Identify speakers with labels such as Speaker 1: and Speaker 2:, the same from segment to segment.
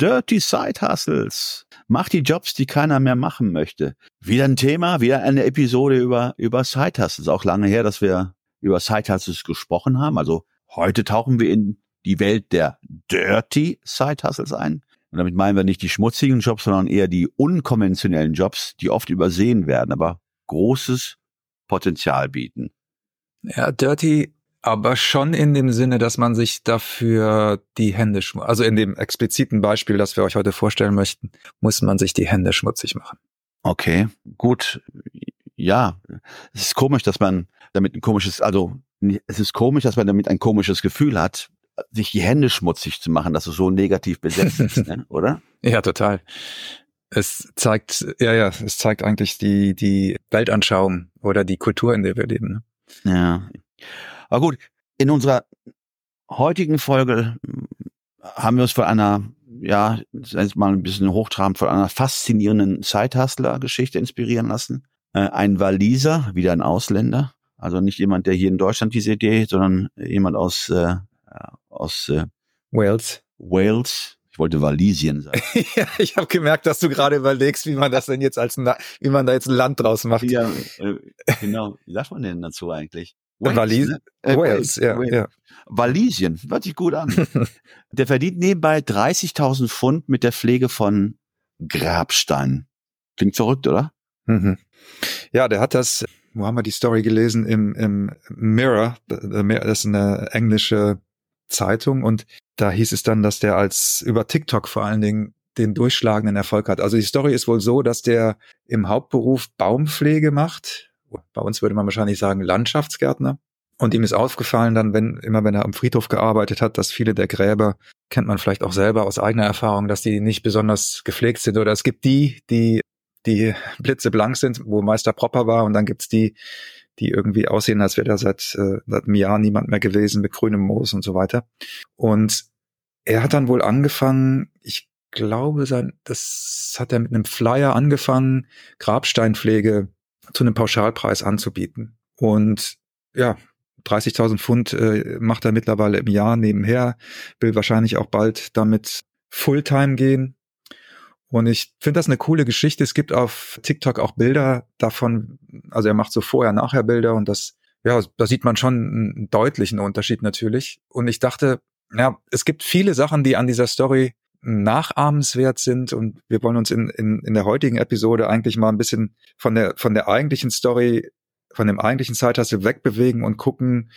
Speaker 1: Dirty Side Hustles. Macht die Jobs, die keiner mehr machen möchte. Wieder ein Thema, wieder eine Episode über, über Side Hustles. Auch lange her, dass wir über Side Hustles gesprochen haben. Also heute tauchen wir in die Welt der Dirty Side Hustles ein. Und damit meinen wir nicht die schmutzigen Jobs, sondern eher die unkonventionellen Jobs, die oft übersehen werden, aber großes Potenzial bieten.
Speaker 2: Ja, Dirty aber schon in dem Sinne, dass man sich dafür die Hände schmutzig, also in dem expliziten Beispiel, das wir euch heute vorstellen möchten, muss man sich die Hände schmutzig machen.
Speaker 1: Okay, gut. Ja, es ist komisch, dass man damit ein komisches, also es ist komisch, dass man damit ein komisches Gefühl hat, sich die Hände schmutzig zu machen, dass es so negativ besetzt ist, ne? oder?
Speaker 2: Ja, total. Es zeigt, ja, ja, es zeigt eigentlich die, die Weltanschauung oder die Kultur, in der wir leben.
Speaker 1: Ne? Ja. Aber gut, in unserer heutigen Folge hm, haben wir uns von einer, ja, jetzt mal ein bisschen hochtrabend, von einer faszinierenden Zeithustler-Geschichte inspirieren lassen. Äh, ein Waliser, wieder ein Ausländer, also nicht jemand, der hier in Deutschland diese Idee, sondern jemand aus, äh, aus äh,
Speaker 2: Wales.
Speaker 1: Wales, ich wollte Walisien sagen.
Speaker 2: ja, ich habe gemerkt, dass du gerade überlegst, wie man das denn jetzt als wie man da jetzt ein Land draus macht.
Speaker 1: Ja, äh, genau. Wie sagt man denn dazu eigentlich?
Speaker 2: Wales, ne? äh, Wales, ja, Wales. ja.
Speaker 1: Walisien, hört sich gut an. der verdient nebenbei 30.000 Pfund mit der Pflege von Grabsteinen. Klingt verrückt, oder?
Speaker 2: Mhm. Ja, der hat das, wo haben wir die Story gelesen? Im, im Mirror, das ist eine englische Zeitung und da hieß es dann, dass der als über TikTok vor allen Dingen den durchschlagenden Erfolg hat. Also die Story ist wohl so, dass der im Hauptberuf Baumpflege macht bei uns würde man wahrscheinlich sagen Landschaftsgärtner. Und ihm ist aufgefallen dann, wenn, immer wenn er am Friedhof gearbeitet hat, dass viele der Gräber, kennt man vielleicht auch selber aus eigener Erfahrung, dass die nicht besonders gepflegt sind. Oder es gibt die, die, die blitzeblank sind, wo Meister Propper war, und dann gibt's die, die irgendwie aussehen, als wäre da seit, äh, seit einem Jahr niemand mehr gewesen mit grünem Moos und so weiter. Und er hat dann wohl angefangen, ich glaube, sein, das hat er mit einem Flyer angefangen, Grabsteinpflege zu einem Pauschalpreis anzubieten. Und ja, 30.000 Pfund äh, macht er mittlerweile im Jahr nebenher, will wahrscheinlich auch bald damit Fulltime gehen. Und ich finde das eine coole Geschichte. Es gibt auf TikTok auch Bilder davon, also er macht so vorher-nachher-Bilder und das, ja, da sieht man schon einen deutlichen Unterschied natürlich. Und ich dachte, ja, es gibt viele Sachen, die an dieser Story nachahmenswert sind und wir wollen uns in, in, in der heutigen Episode eigentlich mal ein bisschen von der, von der eigentlichen Story, von dem eigentlichen Zeithassel wegbewegen und gucken,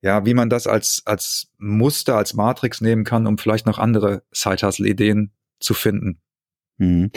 Speaker 2: ja, wie man das als, als Muster, als Matrix nehmen kann, um vielleicht noch andere Side-Hustle-Ideen zu finden.
Speaker 1: Mhm.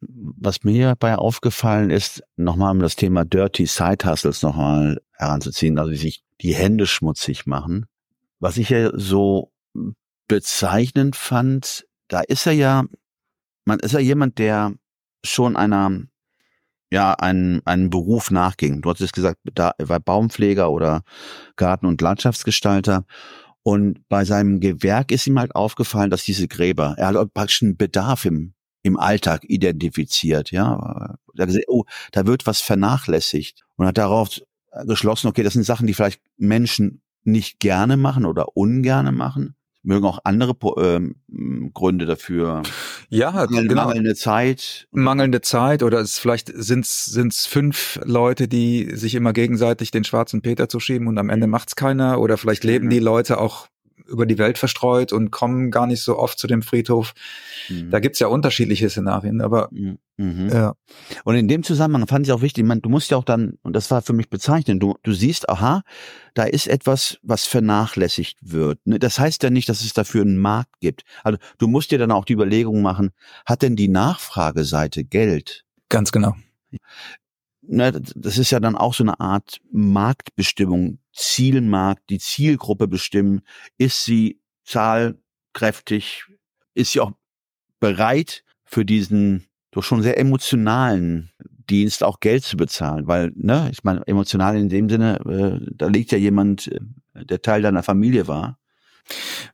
Speaker 1: Was mir dabei aufgefallen ist, nochmal um das Thema Dirty Side Hustles nochmal heranzuziehen, also sich die Hände schmutzig machen. Was ich ja so bezeichnend fand, da ist er ja, man ist ja jemand, der schon einer, ja, einen, einen Beruf nachging. Du hattest gesagt, da war Baumpfleger oder Garten- und Landschaftsgestalter. Und bei seinem Gewerk ist ihm halt aufgefallen, dass diese Gräber, er hat praktisch einen Bedarf im, im Alltag identifiziert, ja. Er hat gesagt, oh, da wird was vernachlässigt und hat darauf geschlossen, okay, das sind Sachen, die vielleicht Menschen nicht gerne machen oder ungerne machen mögen auch andere ähm, Gründe dafür.
Speaker 2: Ja,
Speaker 1: Mangel, genau. mangelnde Zeit.
Speaker 2: Mangelnde Zeit oder es vielleicht sind es fünf Leute, die sich immer gegenseitig den schwarzen Peter zuschieben und am Ende macht's keiner oder vielleicht leben die Leute auch über die Welt verstreut und kommen gar nicht so oft zu dem Friedhof. Mhm. Da gibt's ja unterschiedliche Szenarien, aber mhm.
Speaker 1: ja. Und in dem Zusammenhang fand ich auch wichtig, man, du musst ja auch dann, und das war für mich bezeichnend, du, du siehst, aha, da ist etwas, was vernachlässigt wird. Ne? Das heißt ja nicht, dass es dafür einen Markt gibt. Also du musst dir dann auch die Überlegung machen, hat denn die Nachfrageseite Geld?
Speaker 2: Ganz genau
Speaker 1: ne, das ist ja dann auch so eine Art Marktbestimmung, Zielmarkt, die Zielgruppe bestimmen. Ist sie zahlkräftig? Ist sie auch bereit für diesen durch schon sehr emotionalen Dienst auch Geld zu bezahlen, weil, ne, ich meine, emotional in dem Sinne, äh, da liegt ja jemand, äh, der Teil deiner Familie war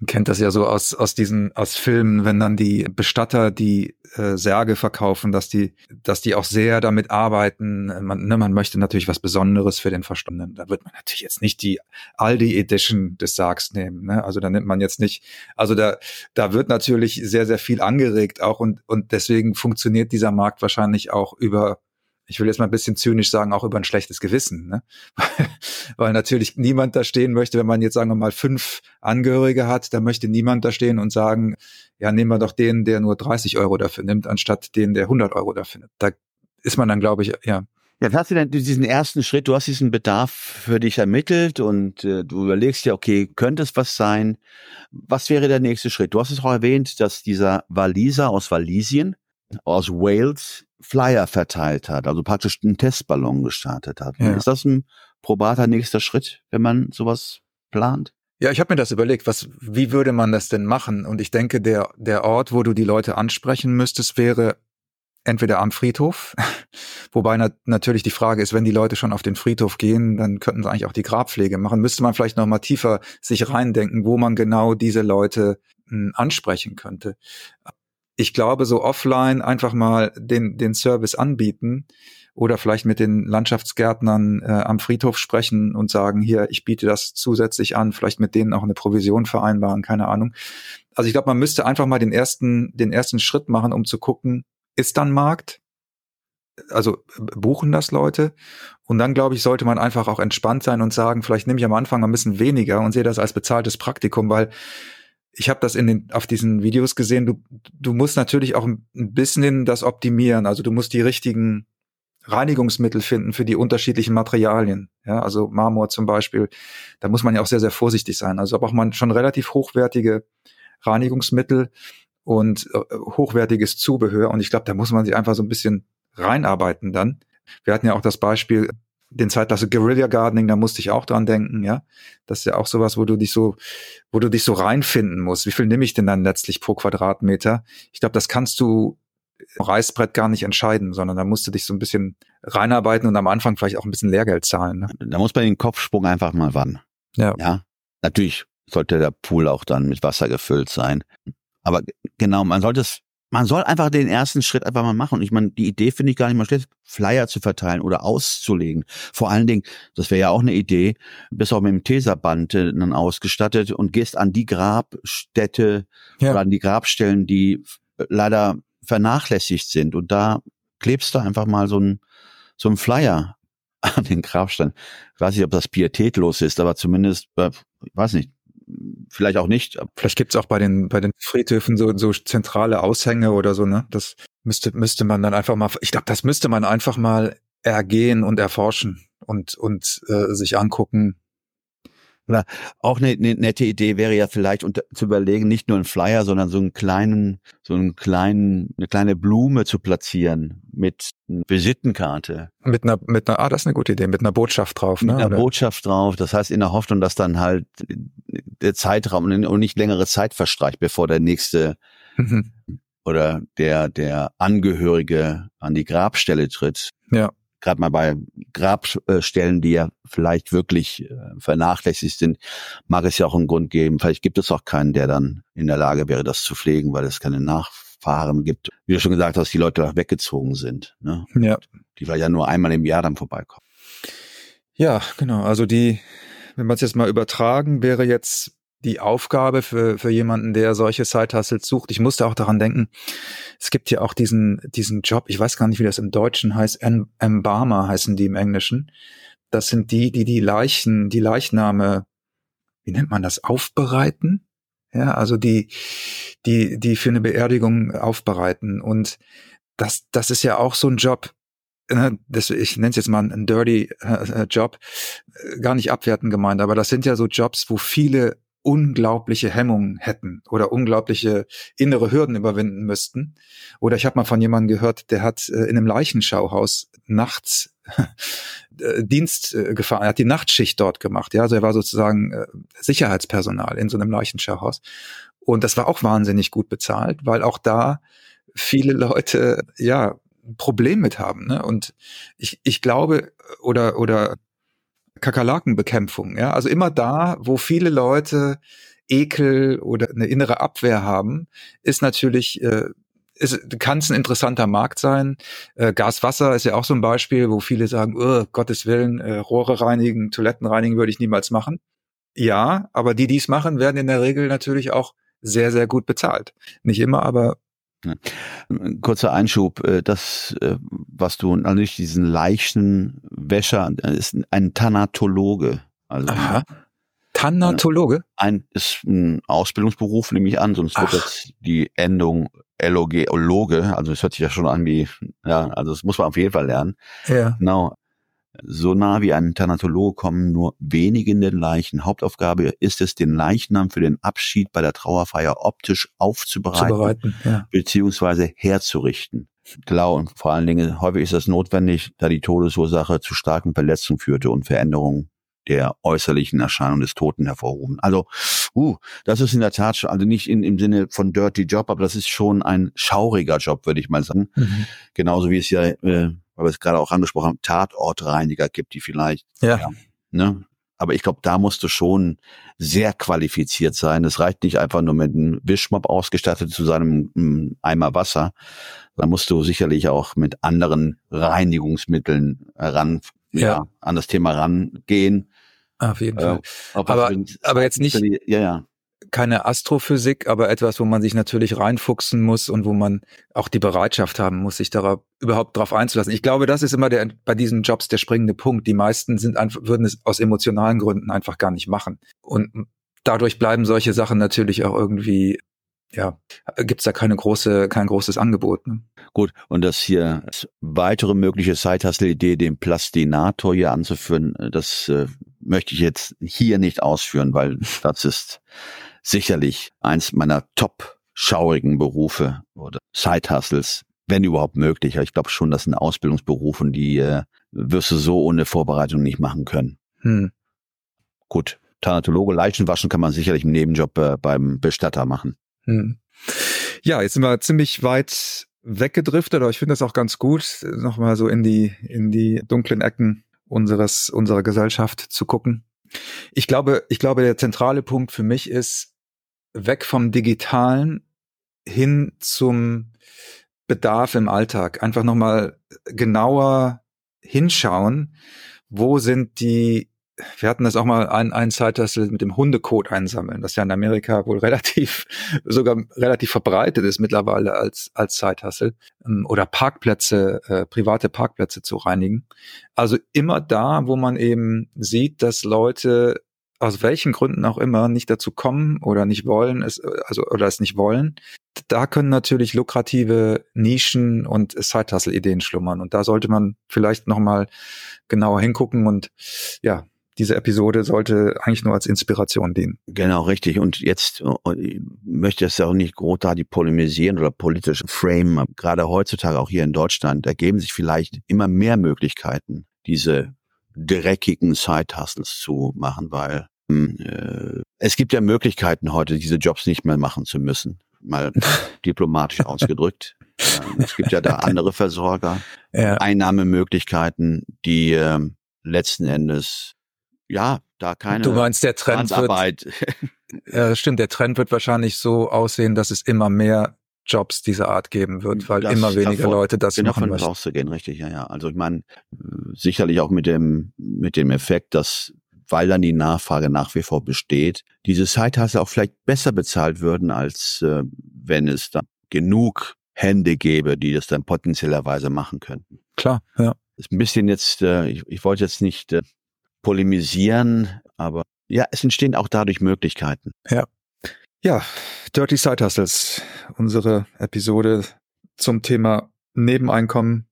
Speaker 2: man kennt das ja so aus, aus diesen, aus Filmen, wenn dann die Bestatter die äh, Särge verkaufen, dass die, dass die auch sehr damit arbeiten. Man, ne, man möchte natürlich was Besonderes für den Verstorbenen. Da wird man natürlich jetzt nicht die Aldi Edition des Sargs nehmen. Ne? Also da nimmt man jetzt nicht, also da, da wird natürlich sehr, sehr viel angeregt auch und, und deswegen funktioniert dieser Markt wahrscheinlich auch über ich will jetzt mal ein bisschen zynisch sagen, auch über ein schlechtes Gewissen. Ne? Weil natürlich niemand da stehen möchte, wenn man jetzt sagen wir mal fünf Angehörige hat, da möchte niemand da stehen und sagen, ja, nehmen wir doch den, der nur 30 Euro dafür nimmt, anstatt den, der 100 Euro dafür nimmt. Da ist man dann, glaube ich, ja.
Speaker 1: Ja, hast du denn diesen ersten Schritt, du hast diesen Bedarf für dich ermittelt und äh, du überlegst ja, okay, könnte es was sein? Was wäre der nächste Schritt? Du hast es auch erwähnt, dass dieser Waliser aus Walisien, aus Wales, Flyer verteilt hat, also praktisch einen Testballon gestartet hat. Ja. Ist das ein probater nächster Schritt, wenn man sowas plant?
Speaker 2: Ja, ich habe mir das überlegt, was, wie würde man das denn machen? Und ich denke, der, der Ort, wo du die Leute ansprechen müsstest, wäre entweder am Friedhof, wobei na, natürlich die Frage ist, wenn die Leute schon auf den Friedhof gehen, dann könnten sie eigentlich auch die Grabpflege machen. Müsste man vielleicht noch mal tiefer sich reindenken, wo man genau diese Leute hm, ansprechen könnte ich glaube, so offline einfach mal den, den Service anbieten oder vielleicht mit den Landschaftsgärtnern äh, am Friedhof sprechen und sagen, hier, ich biete das zusätzlich an, vielleicht mit denen auch eine Provision vereinbaren, keine Ahnung. Also ich glaube, man müsste einfach mal den ersten, den ersten Schritt machen, um zu gucken, ist dann Markt? Also buchen das Leute? Und dann, glaube ich, sollte man einfach auch entspannt sein und sagen, vielleicht nehme ich am Anfang ein bisschen weniger und sehe das als bezahltes Praktikum, weil ich habe das in den auf diesen Videos gesehen. Du du musst natürlich auch ein bisschen das optimieren. Also du musst die richtigen Reinigungsmittel finden für die unterschiedlichen Materialien. Ja, also Marmor zum Beispiel, da muss man ja auch sehr sehr vorsichtig sein. Also braucht man schon relativ hochwertige Reinigungsmittel und äh, hochwertiges Zubehör. Und ich glaube, da muss man sich einfach so ein bisschen reinarbeiten dann. Wir hatten ja auch das Beispiel den Zeitklasse Guerilla Gardening, da musste ich auch dran denken, ja. Das ist ja auch sowas, wo du dich so, wo du dich so reinfinden musst. Wie viel nehme ich denn dann letztlich pro Quadratmeter? Ich glaube, das kannst du Reißbrett gar nicht entscheiden, sondern da musst du dich so ein bisschen reinarbeiten und am Anfang vielleicht auch ein bisschen Lehrgeld zahlen. Ne?
Speaker 1: Da muss man den Kopfsprung einfach mal wann. Ja. Ja. Natürlich sollte der Pool auch dann mit Wasser gefüllt sein. Aber genau, man sollte es man soll einfach den ersten Schritt einfach mal machen. Und ich meine, die Idee finde ich gar nicht mal schlecht, Flyer zu verteilen oder auszulegen. Vor allen Dingen, das wäre ja auch eine Idee, bist auch mit dem Teserband äh, dann ausgestattet und gehst an die Grabstätte ja. oder an die Grabstellen, die leider vernachlässigt sind. Und da klebst du einfach mal so ein so ein Flyer an den Grabstein. Ich weiß nicht, ob das pietätlos ist, aber zumindest, äh, ich weiß nicht, vielleicht auch nicht.
Speaker 2: Vielleicht gibt's auch bei den, bei den Friedhöfen so, so zentrale Aushänge oder so, ne? Das müsste, müsste man dann einfach mal, ich glaube, das müsste man einfach mal ergehen und erforschen und, und äh, sich angucken,
Speaker 1: oder auch eine, eine nette Idee wäre ja vielleicht unter, zu überlegen, nicht nur einen Flyer, sondern so einen kleinen, so einen kleinen, eine kleine Blume zu platzieren mit einer Visitenkarte.
Speaker 2: Mit einer, mit einer, ah, das ist eine gute Idee, mit einer Botschaft drauf,
Speaker 1: ne? Mit einer Oder? Botschaft drauf. Das heißt in der Hoffnung, dass dann halt der Zeitraum und nicht längere Zeit verstreicht, bevor der nächste mhm. oder der, der Angehörige an die Grabstelle tritt.
Speaker 2: Ja
Speaker 1: gerade mal bei Grabstellen, die ja vielleicht wirklich äh, vernachlässigt sind, mag es ja auch einen Grund geben. Vielleicht gibt es auch keinen, der dann in der Lage wäre, das zu pflegen, weil es keine Nachfahren gibt. Wie du schon gesagt hast, die Leute weggezogen sind. Ne?
Speaker 2: Ja.
Speaker 1: Die vielleicht ja nur einmal im Jahr dann vorbeikommen.
Speaker 2: Ja, genau. Also die, wenn man es jetzt mal übertragen, wäre jetzt die Aufgabe für, für jemanden, der solche Side-Hustles sucht. Ich musste auch daran denken, es gibt ja auch diesen, diesen Job, ich weiß gar nicht, wie das im Deutschen heißt, Embalmer heißen die im Englischen. Das sind die, die die Leichen, die Leichname, wie nennt man das, aufbereiten? Ja, also die, die, die für eine Beerdigung aufbereiten. Und das, das ist ja auch so ein Job, ne, das, ich nenne es jetzt mal einen dirty äh, Job, äh, gar nicht abwertend gemeint, aber das sind ja so Jobs, wo viele unglaubliche Hemmungen hätten oder unglaubliche innere Hürden überwinden müssten. Oder ich habe mal von jemandem gehört, der hat äh, in einem Leichenschauhaus nachts äh, Dienst äh, gefahren, er hat die Nachtschicht dort gemacht. Ja, also er war sozusagen Sicherheitspersonal in so einem Leichenschauhaus. Und das war auch wahnsinnig gut bezahlt, weil auch da viele Leute ja ein Problem mit haben. Ne? Und ich, ich glaube, oder, oder Kakerlakenbekämpfung, ja, also immer da, wo viele Leute Ekel oder eine innere Abwehr haben, ist natürlich äh, kann es ein interessanter Markt sein. Äh, Gas, Wasser ist ja auch so ein Beispiel, wo viele sagen, oh, Gottes Willen, äh, Rohre reinigen, Toiletten reinigen würde ich niemals machen. Ja, aber die, die es machen, werden in der Regel natürlich auch sehr, sehr gut bezahlt. Nicht immer, aber
Speaker 1: Kurzer Einschub, äh, das, äh, was du, nicht diesen leichten Wäscher, ist ein Thanatologe. Also
Speaker 2: Aha. Thanatologe?
Speaker 1: Ein, ist ein Ausbildungsberuf, nehme ich an, sonst Ach. wird jetzt die Endung Loge, also es hört sich ja schon an wie, ja, also das muss man auf jeden Fall lernen.
Speaker 2: Ja.
Speaker 1: Genau. So nah wie ein Thanatologe kommen nur wenige in den Leichen. Hauptaufgabe ist es, den Leichnam für den Abschied bei der Trauerfeier optisch aufzubereiten,
Speaker 2: ja.
Speaker 1: beziehungsweise herzurichten. Klar, und vor allen Dingen häufig ist das notwendig, da die Todesursache zu starken Verletzungen führte und Veränderungen der äußerlichen Erscheinung des Toten hervorrufen. Also, uh, das ist in der Tat schon, also nicht in, im Sinne von Dirty Job, aber das ist schon ein schauriger Job, würde ich mal sagen. Mhm. Genauso wie es ja, äh, weil wir es gerade auch angesprochen haben, Tatortreiniger gibt, die vielleicht,
Speaker 2: ja, ja
Speaker 1: ne, aber ich glaube, da musst du schon sehr qualifiziert sein. Es reicht nicht einfach nur mit einem Wischmopp ausgestattet zu seinem Eimer Wasser. Da musst du sicherlich auch mit anderen Reinigungsmitteln ran, ja. ja an das Thema rangehen.
Speaker 2: Auf jeden Fall. Äh, aber, aber jetzt nicht,
Speaker 1: ja, ja.
Speaker 2: Keine Astrophysik, aber etwas, wo man sich natürlich reinfuchsen muss und wo man auch die Bereitschaft haben muss, sich darauf, überhaupt darauf einzulassen. Ich glaube, das ist immer der, bei diesen Jobs der springende Punkt. Die meisten sind einfach, würden es aus emotionalen Gründen einfach gar nicht machen. Und dadurch bleiben solche Sachen natürlich auch irgendwie ja, gibt's da keine große, kein großes Angebot. Ne?
Speaker 1: Gut, und das hier weitere mögliche Side-Hustle-Idee, den Plastinator hier anzuführen, das äh, möchte ich jetzt hier nicht ausführen, weil das ist sicherlich eins meiner top schaurigen Berufe oder Side-Hustles, wenn überhaupt möglich. Ich glaube schon, das sind Ausbildungsberufe, die äh, wirst du so ohne Vorbereitung nicht machen können.
Speaker 2: Hm.
Speaker 1: Gut, Thanatologe, Leichen waschen kann man sicherlich im Nebenjob äh, beim Bestatter machen.
Speaker 2: Hm. Ja, jetzt sind wir ziemlich weit weggedriftet, aber ich finde das auch ganz gut, nochmal so in die, in die dunklen Ecken unseres, unserer Gesellschaft zu gucken. Ich glaube, ich glaube, der zentrale Punkt für mich ist, weg vom Digitalen hin zum Bedarf im Alltag. Einfach nochmal genauer hinschauen, wo sind die wir hatten das auch mal ein, ein Zeithassel mit dem Hundekot einsammeln, das ja in Amerika wohl relativ, sogar relativ verbreitet ist mittlerweile als, als Zeithassel, ähm, oder Parkplätze, äh, private Parkplätze zu reinigen. Also immer da, wo man eben sieht, dass Leute aus welchen Gründen auch immer nicht dazu kommen oder nicht wollen, es, also, oder es nicht wollen, da können natürlich lukrative Nischen und Side-Hustle-Ideen schlummern. Und da sollte man vielleicht nochmal genauer hingucken und ja, diese Episode sollte eigentlich nur als Inspiration dienen.
Speaker 1: Genau, richtig. Und jetzt äh, ich möchte es ja auch nicht groß da die polemisieren oder politisch frame. Gerade heutzutage auch hier in Deutschland ergeben sich vielleicht immer mehr Möglichkeiten, diese dreckigen Side-Hustles zu machen, weil hm, äh, es gibt ja Möglichkeiten heute, diese Jobs nicht mehr machen zu müssen. Mal diplomatisch ausgedrückt. Ähm, es gibt ja da andere Versorger, ja. Einnahmemöglichkeiten, die äh, letzten Endes ja, da keine
Speaker 2: Du meinst, der Trend
Speaker 1: Handarbeit.
Speaker 2: wird, ja, stimmt, der Trend wird wahrscheinlich so aussehen, dass es immer mehr Jobs dieser Art geben wird, weil das immer weniger davor, Leute das
Speaker 1: genau
Speaker 2: machen
Speaker 1: davon möchten. auszugehen, richtig, ja, ja. Also ich meine, sicherlich auch mit dem, mit dem Effekt, dass weil dann die Nachfrage nach wie vor besteht, diese Zeithasse auch vielleicht besser bezahlt würden, als äh, wenn es dann genug Hände gäbe, die das dann potenziellerweise machen könnten.
Speaker 2: Klar, ja.
Speaker 1: Ist ein bisschen jetzt, äh, ich, ich wollte jetzt nicht äh, polemisieren, aber ja, es entstehen auch dadurch Möglichkeiten.
Speaker 2: Ja. Ja, Dirty Side Hustles, unsere Episode zum Thema Nebeneinkommen.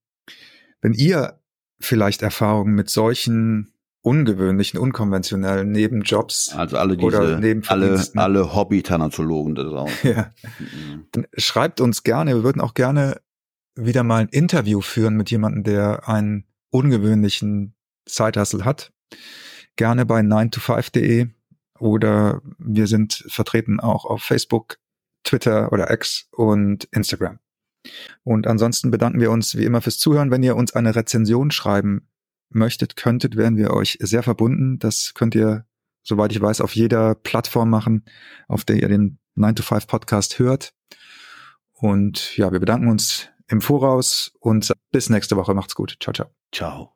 Speaker 2: Wenn ihr vielleicht Erfahrungen mit solchen ungewöhnlichen, unkonventionellen Nebenjobs
Speaker 1: also alle diese, oder alle, alle Hobby-Thanatologen da draußen.
Speaker 2: Ja. Mhm. Schreibt uns gerne, wir würden auch gerne wieder mal ein Interview führen mit jemandem, der einen ungewöhnlichen Side-Hustle hat gerne bei 9to5.de oder wir sind vertreten auch auf Facebook, Twitter oder X und Instagram. Und ansonsten bedanken wir uns wie immer fürs Zuhören. Wenn ihr uns eine Rezension schreiben möchtet, könntet, wären wir euch sehr verbunden. Das könnt ihr, soweit ich weiß, auf jeder Plattform machen, auf der ihr den 9 to 5 Podcast hört. Und ja, wir bedanken uns im Voraus und bis nächste Woche. Macht's gut. Ciao, ciao.
Speaker 1: Ciao.